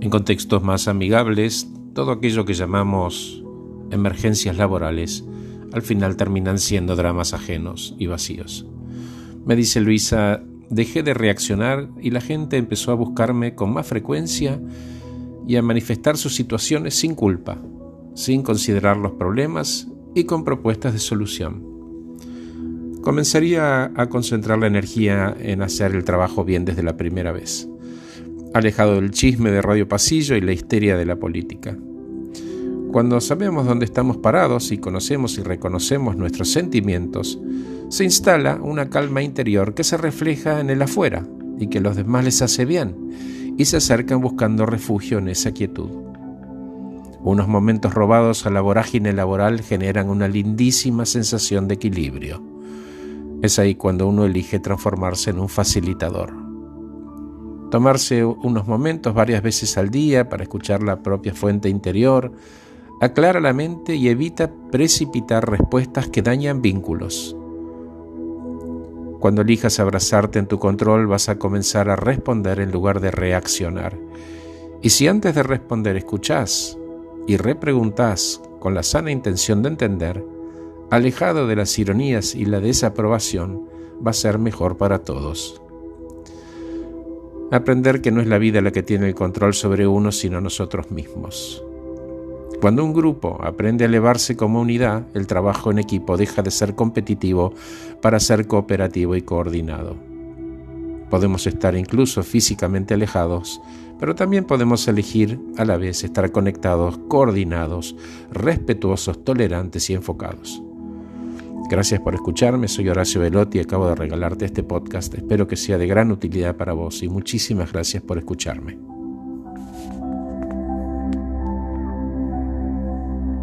En contextos más amigables, todo aquello que llamamos emergencias laborales al final terminan siendo dramas ajenos y vacíos. Me dice Luisa, dejé de reaccionar y la gente empezó a buscarme con más frecuencia y a manifestar sus situaciones sin culpa, sin considerar los problemas y con propuestas de solución. Comenzaría a concentrar la energía en hacer el trabajo bien desde la primera vez, alejado del chisme de Radio Pasillo y la histeria de la política. Cuando sabemos dónde estamos parados y conocemos y reconocemos nuestros sentimientos, se instala una calma interior que se refleja en el afuera y que los demás les hace bien y se acercan buscando refugio en esa quietud. Unos momentos robados a la vorágine laboral generan una lindísima sensación de equilibrio. Es ahí cuando uno elige transformarse en un facilitador. Tomarse unos momentos varias veces al día para escuchar la propia fuente interior, aclara la mente y evita precipitar respuestas que dañan vínculos. Cuando elijas abrazarte en tu control vas a comenzar a responder en lugar de reaccionar. Y si antes de responder escuchás y repreguntás con la sana intención de entender, alejado de las ironías y la desaprobación, va a ser mejor para todos. Aprender que no es la vida la que tiene el control sobre uno, sino nosotros mismos. Cuando un grupo aprende a elevarse como unidad, el trabajo en equipo deja de ser competitivo para ser cooperativo y coordinado. Podemos estar incluso físicamente alejados, pero también podemos elegir a la vez estar conectados, coordinados, respetuosos, tolerantes y enfocados. Gracias por escucharme, soy Horacio Velotti y acabo de regalarte este podcast. Espero que sea de gran utilidad para vos y muchísimas gracias por escucharme.